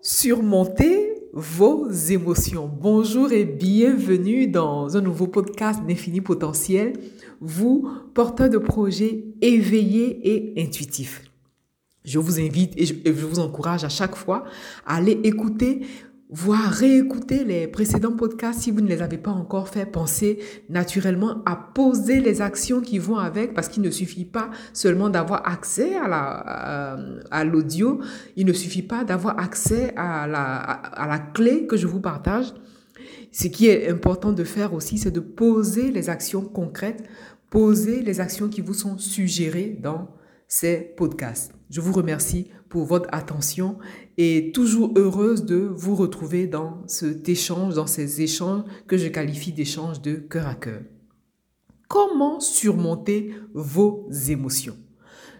Surmonter vos émotions Bonjour et bienvenue dans un nouveau podcast d'Infini Potentiel, vous, porteur de projets éveillés et intuitifs. Je vous invite et je vous encourage à chaque fois à aller écouter voire réécouter les précédents podcasts si vous ne les avez pas encore fait. Pensez naturellement à poser les actions qui vont avec parce qu'il ne suffit pas seulement d'avoir accès à la, à, l'audio. Il ne suffit pas d'avoir accès à la, à la clé que je vous partage. Ce qui est important de faire aussi, c'est de poser les actions concrètes, poser les actions qui vous sont suggérées dans ces podcasts. Je vous remercie pour votre attention et toujours heureuse de vous retrouver dans cet échange, dans ces échanges que je qualifie d'échanges de cœur à cœur. Comment surmonter vos émotions?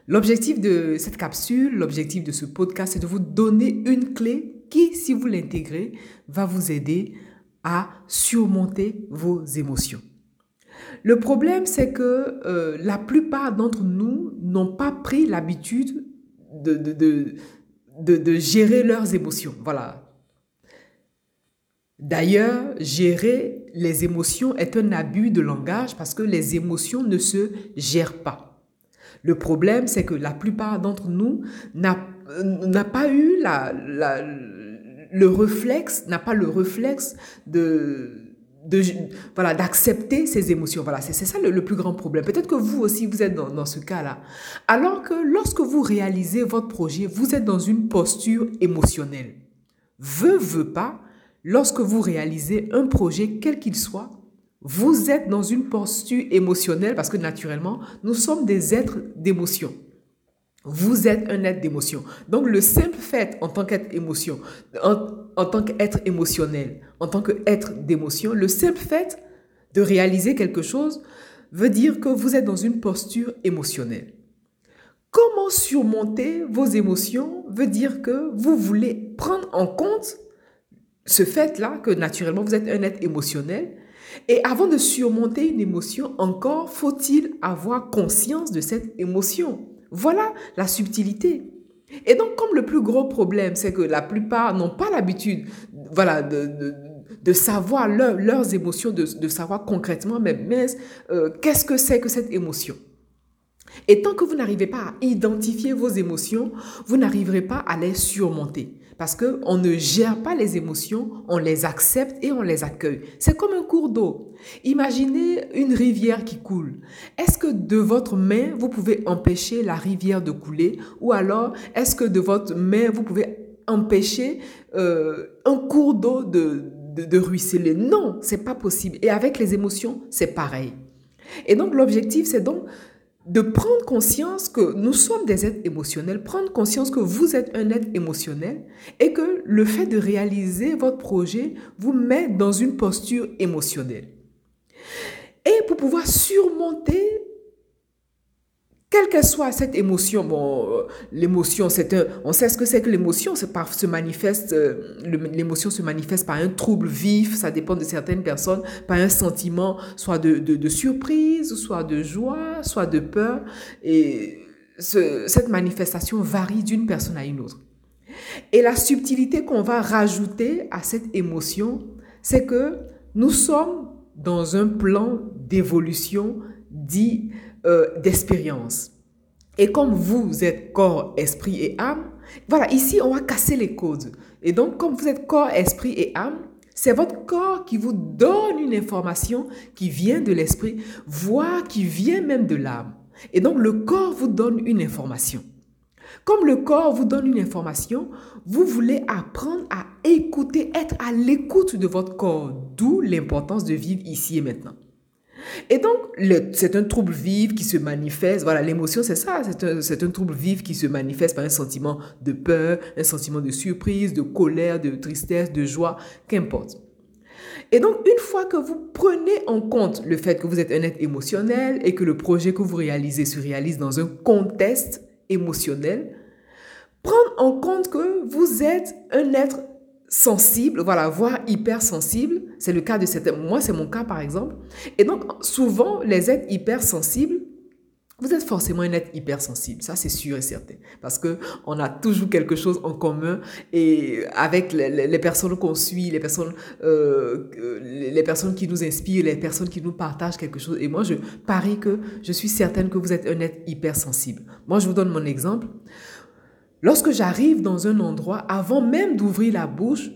L'objectif de cette capsule, l'objectif de ce podcast, c'est de vous donner une clé qui, si vous l'intégrez, va vous aider à surmonter vos émotions. Le problème, c'est que euh, la plupart d'entre nous n'ont pas pris l'habitude de, gérer leurs émotions. Voilà. D'ailleurs, gérer les émotions est un abus de langage parce que les émotions ne se gèrent pas. Le problème, c'est que la plupart d'entre nous n'a pas eu le réflexe, n'a pas le réflexe de, voilà, d'accepter ses émotions. Voilà, c'est ça le, plus grand problème. Peut-être que vous aussi, vous êtes dans, dans ce cas-là. Alors que lorsque vous réalisez votre projet, vous êtes dans une posture émotionnelle. Veut, veut pas, lorsque vous réalisez un projet, quel qu'il soit, vous êtes dans une posture émotionnelle parce que naturellement, nous sommes des êtres d'émotion. Vous êtes un être d'émotion. Donc le simple fait en tant qu'être émotion, en, tant qu'être émotionnel, en tant qu'être d'émotion, le simple fait de réaliser quelque chose veut dire que vous êtes dans une posture émotionnelle. Comment surmonter vos émotions veut dire que vous voulez prendre en compte ce fait-là, que naturellement vous êtes un être émotionnel. Et avant de surmonter une émotion, encore faut-il avoir conscience de cette émotion? Voilà la subtilité. Et donc, comme le plus gros problème, c'est que la plupart n'ont pas l'habitude voilà, de, de, savoir leurs émotions, de, savoir concrètement, mais euh, qu'est-ce que c'est que cette émotion? Et tant que vous n'arrivez pas à identifier vos émotions, vous n'arriverez pas à les surmonter. Parce qu'on ne gère pas les émotions, on les accepte et on les accueille. C'est comme un cours d'eau. Imaginez une rivière qui coule. Est-ce que de votre main, vous pouvez empêcher la rivière de couler? Ou alors, est-ce que de votre main, vous pouvez empêcher euh, un cours d'eau de, de, de ruisseler? Non, c'est pas possible. Et avec les émotions, c'est pareil. Et donc, l'objectif, c'est donc de prendre conscience que nous sommes des êtres émotionnels, prendre conscience que vous êtes un être émotionnel et que le fait de réaliser votre projet vous met dans une posture émotionnelle. Et pour pouvoir surmonter quelle que soit cette émotion, bon, euh, l'émotion, c'est un, on sait ce que c'est que l'émotion, c'est par, se manifeste, euh, l'émotion se manifeste par un trouble vif, ça dépend de certaines personnes, par un sentiment, soit de, de, surprise, soit de joie, soit de peur, et ce, cette manifestation varie d'une personne à une autre. Et la subtilité qu'on va rajouter à cette émotion, c'est que nous sommes dans un plan d'évolution dit euh, d'expérience. Et comme vous êtes corps, esprit et âme, voilà, ici, on va casser les codes. Et donc, comme vous êtes corps, esprit et âme, c'est votre corps qui vous donne une information qui vient de l'esprit, voire qui vient même de l'âme. Et donc, le corps vous donne une information. Comme le corps vous donne une information, vous voulez apprendre à écouter, être à l'écoute de votre corps, d'où l'importance de vivre ici et maintenant. Et donc, c'est un trouble vif qui se manifeste. Voilà, l'émotion, c'est ça. C'est un, un, trouble vif qui se manifeste par un sentiment de peur, un sentiment de surprise, de colère, de tristesse, de joie, qu'importe. Et donc, une fois que vous prenez en compte le fait que vous êtes un être émotionnel et que le projet que vous réalisez se réalise dans un contexte émotionnel, prendre en compte que vous êtes un être sensible, voilà, voire hypersensible. C'est le cas de cette... Moi, c'est mon cas, par exemple. Et donc, souvent, les êtres hypersensibles Vous êtes forcément un être hypersensible, ça c'est sûr et certain, parce que on a toujours quelque chose en commun et avec les, personnes qu'on suit, les personnes, euh, les personnes qui nous inspirent, les personnes qui nous partagent quelque chose. Et moi, je parie que je suis certaine que vous êtes un être hypersensible. Moi, je vous donne mon exemple. Lorsque j'arrive dans un endroit, avant même d'ouvrir la bouche,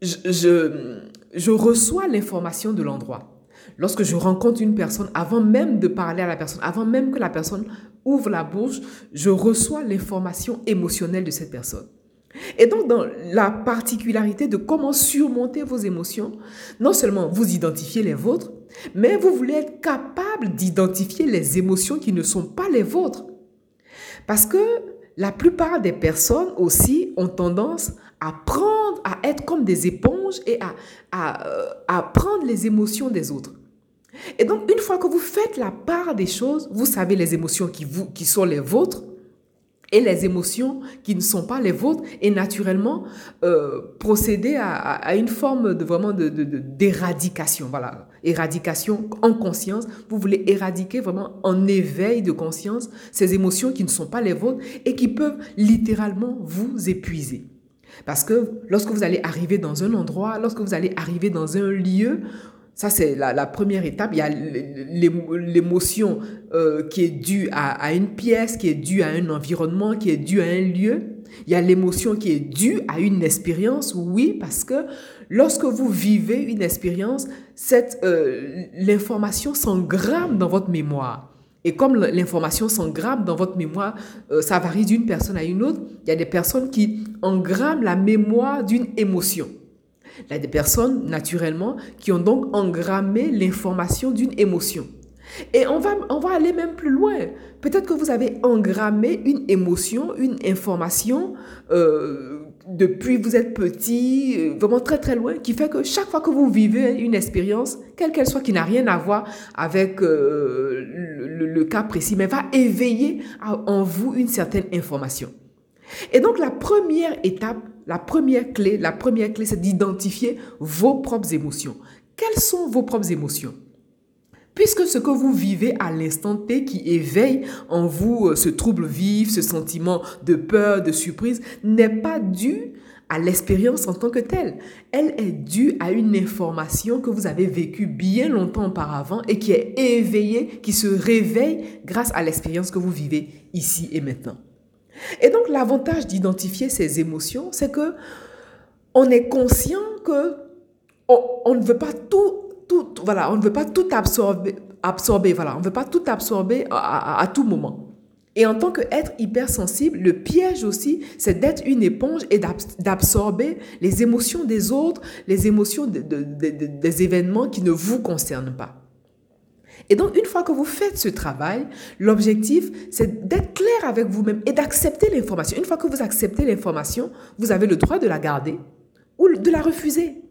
je, je, reçois l'information de l'endroit. Lorsque je rencontre une personne, avant même de parler à la personne, avant même que la personne ouvre la bouche, je reçois l'information émotionnelle de cette personne. Et donc, dans la particularité de comment surmonter vos émotions, non seulement vous identifiez les vôtres, mais vous voulez être capable d'identifier les émotions qui ne sont pas les vôtres. Parce que la plupart des personnes aussi ont tendance à prendre, à être comme des éponges et euh, à prendre les émotions des autres. Et donc, une fois que vous faites la part des choses, vous savez les émotions qui, vous, qui sont les vôtres et les émotions qui ne sont pas les vôtres et naturellement euh, procéder à, à, une forme de vraiment de, d'éradication. Voilà, éradication en conscience. Vous voulez éradiquer vraiment en éveil de conscience ces émotions qui ne sont pas les vôtres et qui peuvent littéralement vous épuiser. Parce que lorsque vous allez arriver dans un endroit, lorsque vous allez arriver dans un lieu, ça, c'est la, première étape. Il y a l'émotion euh, qui est due à, une pièce, qui est due à un environnement, qui est due à un lieu. Il y a l'émotion qui est due à une expérience, oui, parce que lorsque vous vivez une expérience, euh, l'information s'engramme dans votre mémoire. Et comme l'information s'engramme dans votre mémoire, euh, ça varie d'une personne à une autre. Il y a des personnes qui engramment la mémoire d'une émotion. Il y a des personnes, naturellement, qui ont donc engrammé l'information d'une émotion. Et on va, on va aller même plus loin. Peut-être que vous avez engrammé une émotion, une information euh, depuis vous êtes petit, euh, vraiment très très loin, qui fait que chaque fois que vous vivez une expérience, quelle qu'elle soit, qui n'a rien à voir avec euh, le, le, cas précis, mais va éveiller en vous une certaine information. Et donc la première étape la première clé, la première clé, c'est d'identifier vos propres émotions. Quelles sont vos propres émotions? Puisque ce que vous vivez à l'instant T qui éveille en vous euh, ce trouble vif, ce sentiment de peur, de surprise, n'est pas dû à l'expérience en tant que telle. Elle est due à une information que vous avez vécue bien longtemps auparavant et qui est éveillée, qui se réveille grâce à l'expérience que vous vivez ici et maintenant. Et donc l'avantage d'identifier ces émotions, c'est que on est conscient que on, ne veut pas tout, tout, voilà, on ne veut pas tout absorber, absorber voilà, on veut pas tout absorber à, à, tout moment. Et en tant qu'être hypersensible, le piège aussi, c'est d'être une éponge et d'absorber les émotions des autres, les émotions des événements qui ne vous concernent pas. Et donc, une fois que vous faites ce travail, l'objectif, c'est d'être clair avec vous-même et d'accepter l'information. Une fois que vous acceptez l'information, vous avez le droit de la garder ou de la refuser.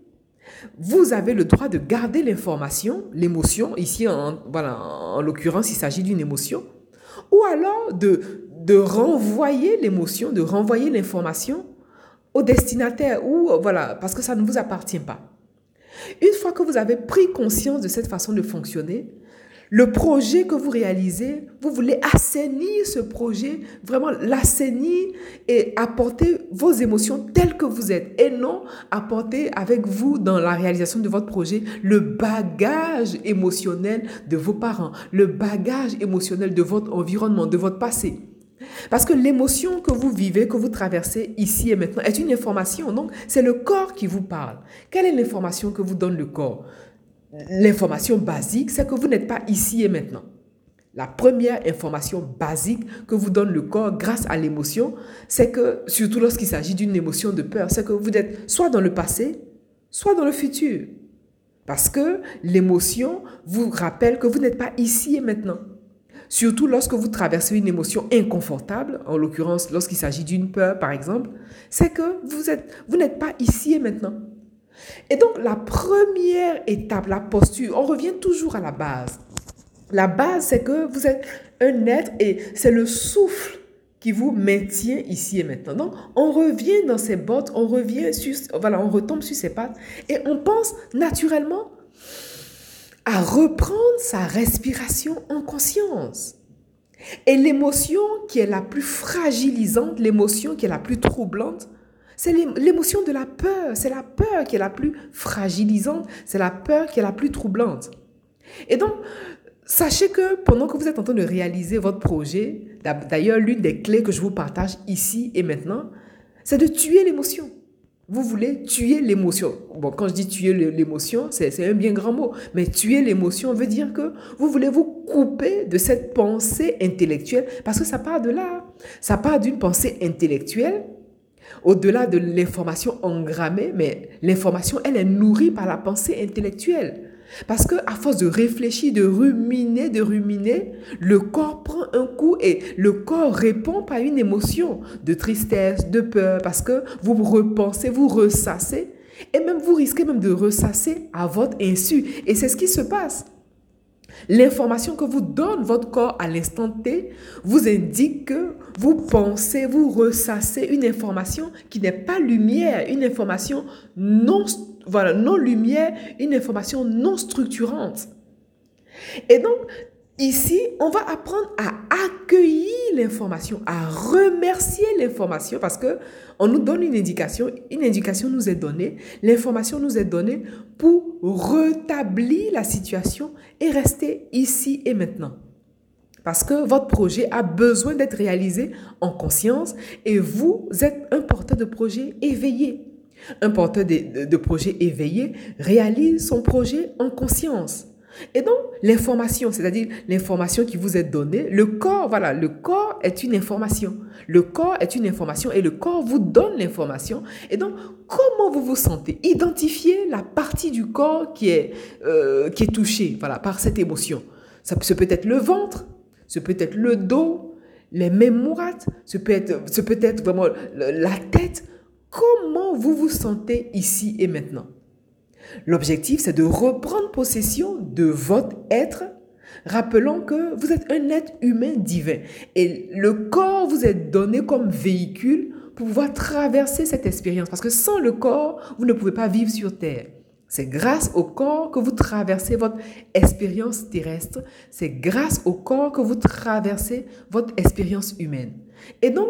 Vous avez le droit de garder l'information, l'émotion, ici en, voilà, en l'occurrence il s'agit d'une émotion, ou alors de, de renvoyer l'émotion, de renvoyer l'information au destinataire, ou voilà, parce que ça ne vous appartient pas. Une fois que vous avez pris conscience de cette façon de fonctionner, le projet que vous réalisez, vous voulez assainir ce projet, vraiment l'assainir et apporter vos émotions telles que vous êtes et non apporter avec vous dans la réalisation de votre projet le bagage émotionnel de vos parents, le bagage émotionnel de votre environnement, de votre passé. Parce que l'émotion que vous vivez, que vous traversez ici et maintenant est une information. Donc, c'est le corps qui vous parle. Quelle est l'information que vous donne le corps? L'information basique, c'est que vous n'êtes pas ici et maintenant. La première information basique que vous donne le corps grâce à l'émotion, c'est que, surtout lorsqu'il s'agit d'une émotion de peur, c'est que vous êtes soit dans le passé, soit dans le futur. Parce que l'émotion vous rappelle que vous n'êtes pas ici et maintenant. Surtout lorsque vous traversez une émotion inconfortable, en l'occurrence lorsqu'il s'agit d'une peur par exemple, c'est que vous, vous n'êtes pas ici et maintenant. Et donc, la première étape, la posture, on revient toujours à la base. La base, c'est que vous êtes un être et c'est le souffle qui vous maintient ici et maintenant. Donc, on revient dans ses bottes, on revient sur, voilà, on retombe sur ses pattes et on pense naturellement à reprendre sa respiration en conscience. Et l'émotion qui est la plus fragilisante, l'émotion qui est la plus troublante, c'est l'émotion de la peur. C'est la peur qui est la plus fragilisante, c'est la peur qui est la plus troublante. Et donc, sachez que pendant que vous êtes en train de réaliser votre projet, d'ailleurs, l'une des clés que je vous partage ici et maintenant, c'est de tuer l'émotion. Vous voulez tuer l'émotion. Bon, quand je dis tuer l'émotion, c'est un bien grand mot. Mais tuer l'émotion veut dire que vous voulez vous couper de cette pensée intellectuelle parce que ça part de là. Ça part d'une pensée intellectuelle au-delà de l'information engrammée, mais l'information, elle est nourrie par la pensée intellectuelle. Parce que à force de réfléchir, de ruminer, de ruminer, le corps prend un coup et le corps répond par une émotion de tristesse, de peur, parce que vous repensez, vous ressassez, et même vous risquez même de ressasser à votre insu. Et c'est ce qui se passe. L'information que vous donne votre corps à l'instant T vous indique que vous pensez, vous ressassez une information qui n'est pas lumière, une information non, voilà, non lumière, une information non structurante. Et donc, Ici, on va apprendre à accueillir l'information, à remercier l'information parce que on nous donne une indication, une indication nous est donnée, l'information nous est donnée pour rétablir la situation et rester ici et maintenant. Parce que votre projet a besoin d'être réalisé en conscience et vous êtes un porteur de projet éveillé. Un porteur de, de projet éveillé réalise son projet en conscience. Et donc, l'information, c'est-à-dire l'information qui vous est donnée, le corps, voilà, le corps est une information. Le corps est une information et le corps vous donne l'information. Et donc, comment vous vous sentez? Identifiez la partie du corps qui est, euh, touchée par cette émotion. Ce peut être le ventre, ce peut être le dos, les mémorates, ce peut être, ce peut être vraiment la tête. Comment vous vous sentez ici et maintenant? L'objectif, c'est de reprendre possession de votre être, rappelant que vous êtes un être humain divin. Et le corps vous est donné comme véhicule pour pouvoir traverser cette expérience. Parce que sans le corps, vous ne pouvez pas vivre sur Terre. C'est grâce au corps que vous traversez votre expérience terrestre. C'est grâce au corps que vous traversez votre expérience humaine. Et donc,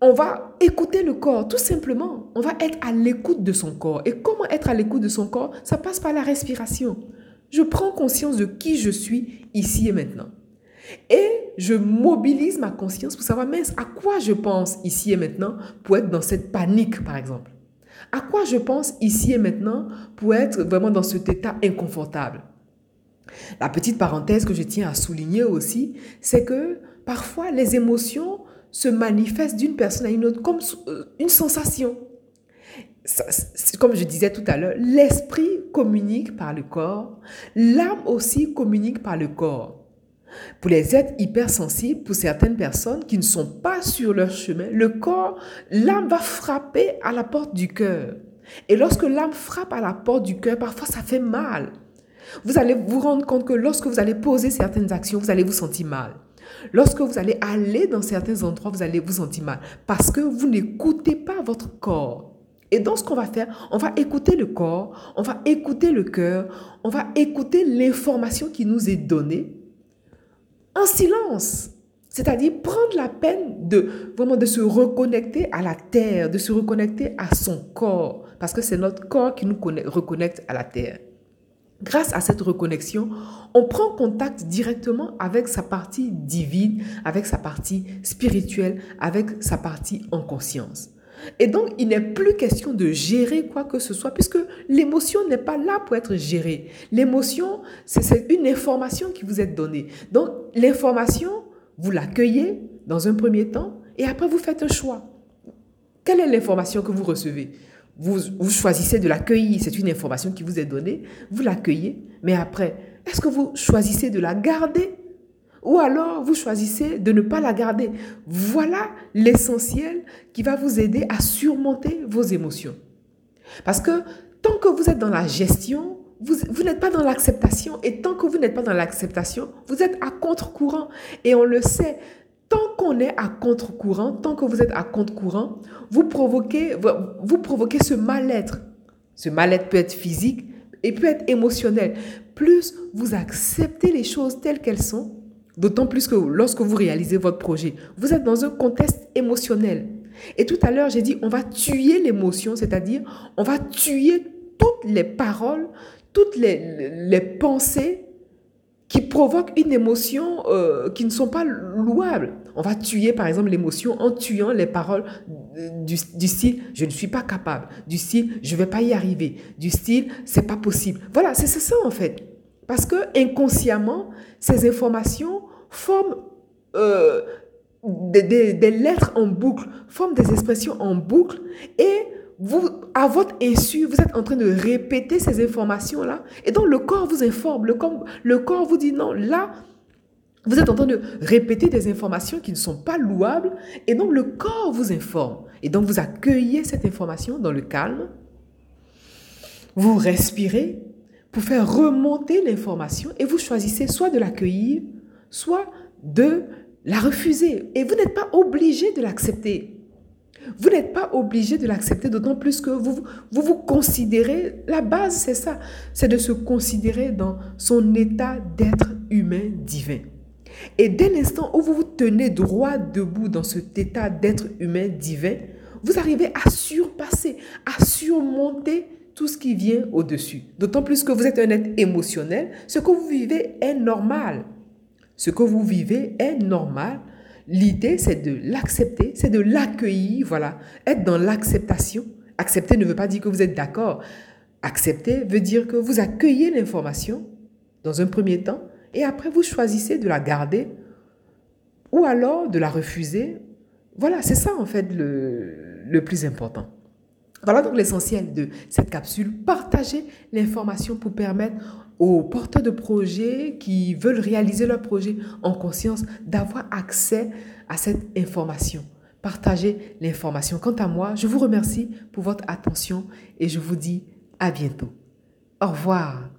on va écouter le corps, tout simplement. On va être à l'écoute de son corps. Et comment être à l'écoute de son corps? Ça passe par la respiration. Je prends conscience de qui je suis ici et maintenant. Et je mobilise ma conscience pour savoir, mince, à quoi je pense ici et maintenant pour être dans cette panique, par exemple? À quoi je pense ici et maintenant pour être vraiment dans cet état inconfortable? La petite parenthèse que je tiens à souligner aussi, c'est que parfois les émotions se manifeste d'une personne à une autre comme euh, une sensation. Comme je disais tout à l'heure, l'esprit communique par le corps, l'âme aussi communique par le corps. Pour les êtres hypersensibles, pour certaines personnes qui ne sont pas sur leur chemin, le corps, l'âme va frapper à la porte du cœur. Et lorsque l'âme frappe à la porte du cœur, parfois ça fait mal. Vous allez vous rendre compte que lorsque vous allez poser certaines actions, vous allez vous sentir mal. Lorsque vous allez aller dans certains endroits, vous allez vous sentir mal parce que vous n'écoutez pas votre corps. Et donc, ce qu'on va faire, on va écouter le corps, on va écouter le cœur, on va écouter l'information qui nous est donnée en silence. C'est-à-dire prendre la peine de vraiment de se reconnecter à la terre, de se reconnecter à son corps, parce que c'est notre corps qui nous reconnecte à la terre. Grâce à cette reconnexion, on prend contact directement avec sa partie divine, avec sa partie spirituelle, avec sa partie en conscience. Et donc, il n'est plus question de gérer quoi que ce soit, puisque l'émotion n'est pas là pour être gérée. L'émotion, c'est une information qui vous est donnée. Donc, l'information, vous l'accueillez dans un premier temps, et après, vous faites un choix. Quelle est l'information que vous recevez? Vous, choisissez de l'accueillir, c'est une information qui vous est donnée, vous l'accueillez, mais après, est-ce que vous choisissez de la garder? Ou alors vous choisissez de ne pas la garder Voilà l'essentiel qui va vous aider à surmonter vos émotions. Parce que tant que vous êtes dans la gestion, vous, vous n'êtes pas dans l'acceptation. Et tant que vous n'êtes pas dans l'acceptation, vous êtes à contre-courant. Et on le sait, Tant qu'on est à contre-courant, tant que vous êtes à contre-courant, vous provoquez, vous provoquez ce mal-être. Ce mal-être peut être physique et peut être émotionnel. Plus vous acceptez les choses telles qu'elles sont, D'autant plus que lorsque vous réalisez votre projet, vous êtes dans un contexte émotionnel. Et tout à l'heure, j'ai dit, on va tuer l'émotion, c'est-à-dire, on va tuer toutes les paroles, toutes les, les pensées qui provoquent une émotion euh, qui ne sont pas louables. On va tuer, par exemple, l'émotion en tuant les paroles du, style je ne suis pas capable, du style je ne vais pas y arriver, du style c'est pas possible. Voilà, c'est ça en fait. Parce que inconsciemment, ces informations forment euh, des, des lettres en boucle, forment des expressions en boucle et vous, à votre insu, vous êtes en train de répéter ces informations-là. Et donc, le corps vous informe. Le corps, le corps vous dit non, là, vous êtes en train de répéter des informations qui ne sont pas louables. Et donc, le corps vous informe. Et donc, vous accueillez cette information dans le calme. Vous respirez pour faire remonter l'information et vous choisissez soit de l'accueillir, soit de la refuser. Et vous n'êtes pas obligé de l'accepter. Vous n'êtes pas obligé de l'accepter, d'autant plus que vous, vous vous considérez, la base c'est ça, c'est de se considérer dans son état d'être humain divin. Et dès l'instant où vous vous tenez droit debout dans cet état d'être humain divin, vous arrivez à surpasser, à surmonter tout ce qui vient au-dessus. D'autant plus que vous êtes un être émotionnel, ce que vous vivez est normal. Ce que vous vivez est normal L'idée, c'est de l'accepter, c'est de l'accueillir, voilà. Être dans l'acceptation. Accepter ne veut pas dire que vous êtes d'accord. Accepter veut dire que vous accueillez l'information dans un premier temps et après vous choisissez de la garder ou alors de la refuser. Voilà, c'est ça en fait le, le plus important. Voilà donc l'essentiel de cette capsule. Partagez l'information pour permettre aux porteurs de projets qui veulent réaliser leur projet en conscience d'avoir accès à cette information. Partagez l'information. Quant à moi, je vous remercie pour votre attention et je vous dis à bientôt. Au revoir.